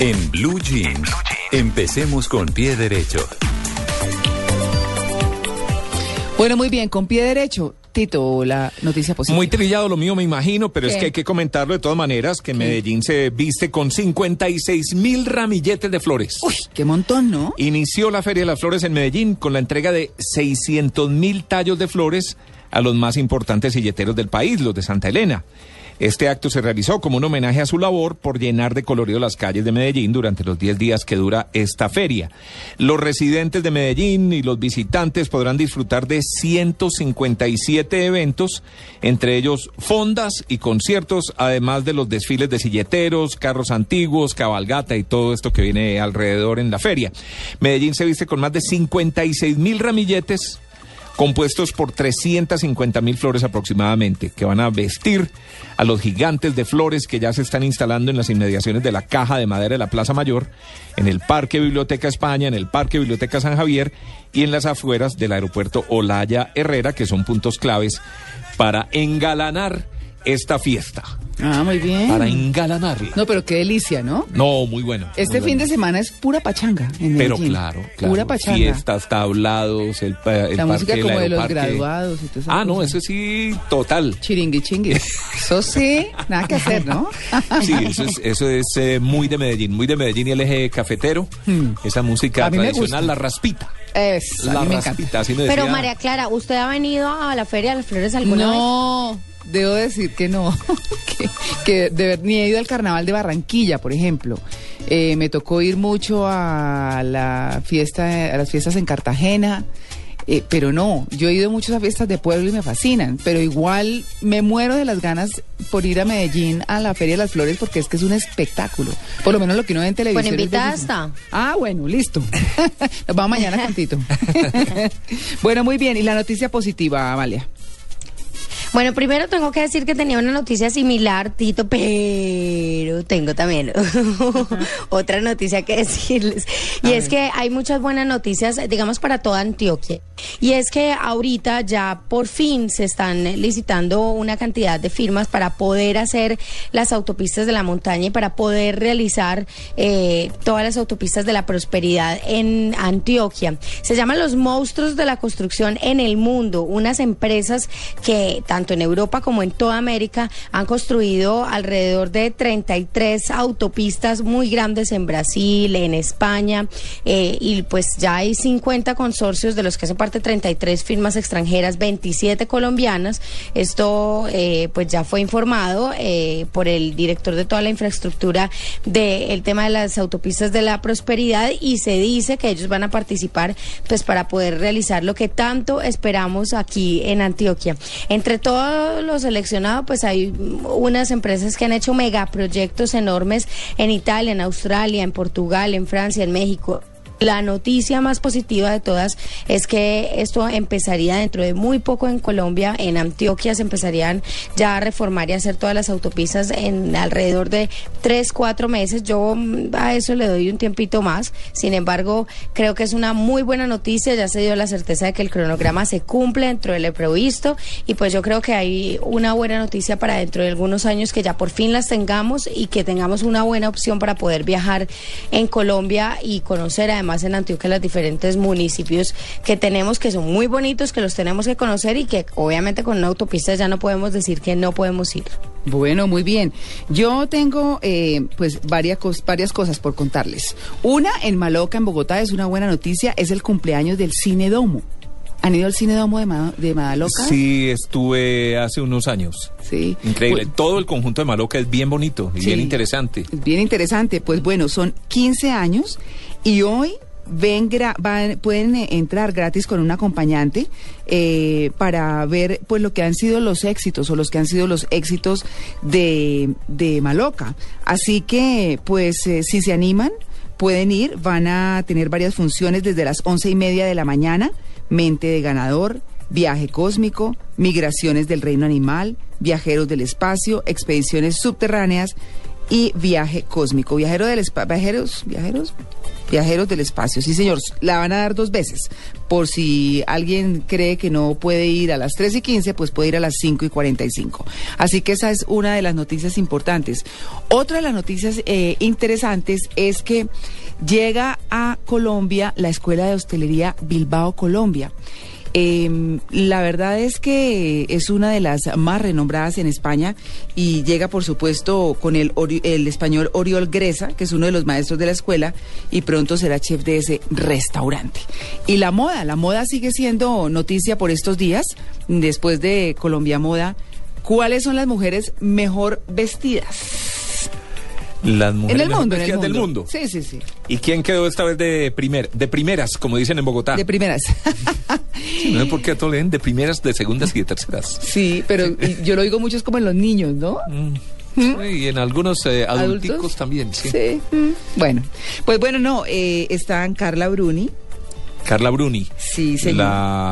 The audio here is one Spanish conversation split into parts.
En Blue Jeans, empecemos con pie derecho. Bueno, muy bien, con pie derecho, Tito, la noticia positiva. Muy trillado lo mío, me imagino, pero es que hay que comentarlo de todas maneras, que Medellín se viste con 56 mil ramilletes de flores. Uy, qué montón, ¿no? Inició la Feria de las Flores en Medellín con la entrega de 600 mil tallos de flores a los más importantes silleteros del país, los de Santa Elena. Este acto se realizó como un homenaje a su labor por llenar de colorido las calles de Medellín durante los 10 días que dura esta feria. Los residentes de Medellín y los visitantes podrán disfrutar de 157 eventos, entre ellos fondas y conciertos, además de los desfiles de silleteros, carros antiguos, cabalgata y todo esto que viene alrededor en la feria. Medellín se viste con más de 56 mil ramilletes compuestos por 350 mil flores aproximadamente, que van a vestir a los gigantes de flores que ya se están instalando en las inmediaciones de la caja de madera de la Plaza Mayor, en el Parque Biblioteca España, en el Parque Biblioteca San Javier y en las afueras del aeropuerto Olaya Herrera, que son puntos claves para engalanar esta fiesta. Ah, muy bien. Para engalanarla. No, pero qué delicia, ¿no? No, muy bueno. Este muy fin bueno. de semana es pura pachanga en Pero Medellín. claro, claro. Pura pachanga. Fiestas, tablados, el, pa- el La música parque, el como de los graduados y todo eso. Ah, no, eso sí, total. Chiringui chingui. Eso sí, nada que hacer, ¿no? Sí, eso es, eso es eh, muy de Medellín, muy de Medellín y el eje cafetero. Esa música Hmm. A mí me tradicional, la raspita. Es, La raspita, así me Pero decía- María Clara, ¿usted ha venido a la Feria de las Flores alguna vez? No, debo decir que no. que que de ver- ni he ido al carnaval de Barranquilla, por ejemplo. Eh, me tocó ir mucho a la fiesta, a las fiestas en Cartagena. eh, pero no, yo he ido mucho a fiestas de pueblo y me fascinan, pero igual me muero de las ganas por ir a Medellín a la Feria de las Flores porque es que es un espectáculo. Por lo menos lo que uno ve en televisión. Bueno, invitada está. Ah, bueno, listo. Nos vamos mañana con Tito. bueno, muy bien. ¿Y la noticia positiva, Amalia? Bueno, primero tengo que decir que tenía una noticia similar, Tito, pero tengo también otra noticia que decirles. Y es que hay muchas buenas noticias, digamos, para toda Antioquia. Y es que ahorita ya por fin se están licitando una cantidad de firmas para poder hacer las autopistas de la montaña y para poder realizar eh, todas las autopistas de la prosperidad en Antioquia. Se llaman los monstruos de la construcción en el mundo, unas empresas que tanto en Europa como en toda América han construido alrededor de 33 autopistas muy grandes en Brasil, en España, eh, y pues ya hay 50 consorcios de los que hacen parte 33 firmas extranjeras, 27 colombianas. Esto eh, pues ya fue informado eh, por el director de toda la infraestructura del tema de las autopistas de la prosperidad y se dice que ellos van a participar pues para poder realizar lo que tanto esperamos aquí en Antioquia. Entre los seleccionados pues hay unas empresas que han hecho megaproyectos enormes en Italia, en Australia, en Portugal, en Francia, en México. La noticia más positiva de todas es que esto empezaría dentro de muy poco en Colombia, en Antioquia se empezarían ya a reformar y hacer todas las autopistas en alrededor de tres, cuatro meses. Yo mm, a eso le doy un tiempito más. Sin embargo, creo que es una muy buena noticia. Ya se dio la certeza de que el cronograma se cumple dentro de lo previsto y pues yo creo que hay una buena noticia para dentro de algunos años que ya por fin las tengamos y que tengamos una buena opción para poder viajar en Colombia y conocer además en Antioquia los diferentes municipios que tenemos que son muy bonitos, que los tenemos que conocer y que obviamente con una autopista ya no podemos decir que no podemos ir. Bueno, muy bien. Yo tengo eh, pues varias, cos- varias cosas por contarles. Una, en Maloca, en Bogotá, es una buena noticia, es el cumpleaños del Cine Domo. ¿Han ido al Cine Domo de, Ma- de Madaloca? Sí, estuve hace unos años. Sí. Increíble. Pues, Todo el conjunto de Maloca es bien bonito y Sí. bien interesante. es bien interesante. Pues bueno, son 15 años y hoy ven gra- van- pueden entrar gratis con un acompañante eh, para ver pues lo que han sido los éxitos o los que han sido los éxitos de, de Maloca. Así que pues eh, si se animan pueden ir, van a tener varias funciones desde las once y media de la mañana, mente de ganador, viaje cósmico, migraciones del reino animal, viajeros del espacio, expediciones subterráneas y viaje cósmico. Viajero del espacio, viajeros, viajeros, viajeros del espacio. Sí, señor, la van a dar dos veces. Por si alguien cree que no puede ir a las 3 y 15, pues puede ir a las 5 y 45. Así que esa es una de las noticias importantes. Otra de las noticias eh, interesantes es que llega a Colombia la Escuela de Hostelería Bilbao Colombia. Eh, la verdad es que es una de las más renombradas en España y llega, por supuesto, con el, el español Oriol Gresa, que es uno de los maestros de la escuela, y pronto será chef de ese restaurante. Y la moda, la moda sigue siendo noticia por estos días, después de Colombia Moda. ¿Cuáles son las mujeres mejor vestidas? Las mujeres en el mundo, en el mundo. del mundo. Sí, sí, sí. ¿Y quién quedó esta vez de primer, de primeras, como dicen en Bogotá? De primeras. Sí, no sé por qué le leen de primeras, de segundas y de terceras. sí, pero yo lo digo mucho es como en los niños, ¿no? Sí, y en algunos eh, adulticos ¿Adultos? también, sí. Sí. mm. Bueno, pues bueno, no, eh, están Carla Bruni, Carla Bruni, sí, señor.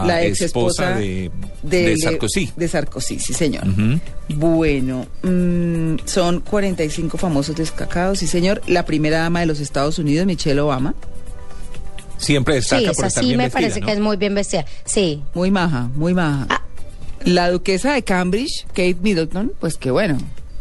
la, ex esposa de, de Sarkozy. De Sarkozy, sí, señor. Ujú. Bueno, mm, son 45 famosos destacados, sí, señor. La primera dama de los Estados Unidos, Michelle Obama, Siempre destaca Sí, por esa estar sí bien me vestida, parece ¿no? que es muy bien vestida. Sí. muy maja, muy maja. Ah. La duquesa de Cambridge, Kate Middleton, pues que bueno,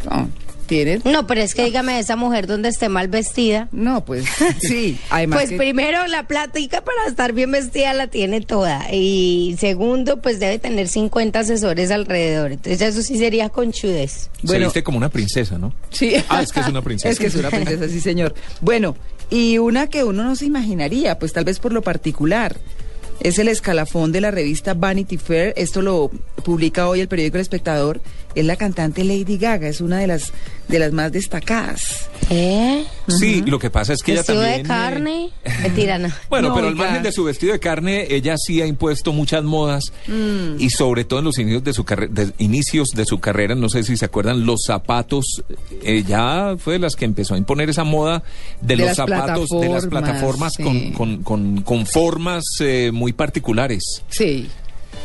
no, tiene... No, pero es que dígame esa mujer donde esté mal vestida. No, pues sí, además Pues que- primero la plática para estar bien vestida la tiene toda y segundo pues debe tener 50 asesores alrededor. Entonces eso sí sería conchudez. Se Bueno. viste como una princesa, ¿no? Sí. Ah, es que es una princesa. Es que es una princesa, sí, señor. Bueno, y una que uno no se imaginaría, pues tal vez por lo particular. Es el escalafón de la revista Vanity Fair. Esto lo publica hoy el periódico El Espectador. Es la cantante Lady Gaga. Es una de las de las más destacadas. ¿Eh? Sí, lo que pasa es que ella Vestido también... de eh, carne. Mentira, no. Bueno, No, pero al margen de su vestido de carne, ella sí ha impuesto muchas modas Mm. y sobre todo en los inicios de su carrera, inicios de su carrera, no sé si se acuerdan, los zapatos, ella fue de las que empezó a imponer esa moda de, De los zapatos, de las plataformas, plataformas sí. con, con, con, con formas eh, muy particulares. Sí.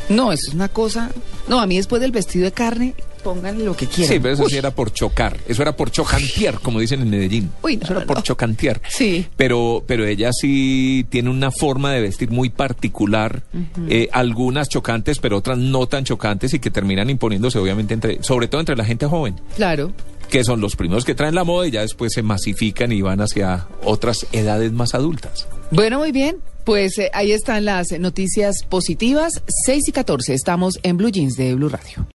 No, eso es una cosa. No, a mí después del vestido de carne, pónganle lo que quieran. Sí, pero eso Uy. sí era por chocar, eso era por chocantear, como dicen en Medellín. Uy, no, eso era no, por no. chocantear. Sí. Pero, pero ella sí tiene una forma de vestir muy particular, eh, algunas chocantes, pero otras no tan chocantes y que terminan imponiéndose obviamente entre, sobre todo entre la gente joven, Claro. que son los primeros que traen la moda y ya después se masifican y van hacia otras edades más adultas. Bueno, muy bien. Pues eh, ahí están las noticias positivas. 6 y 14. Estamos en Blue Jeans de Blue Radio.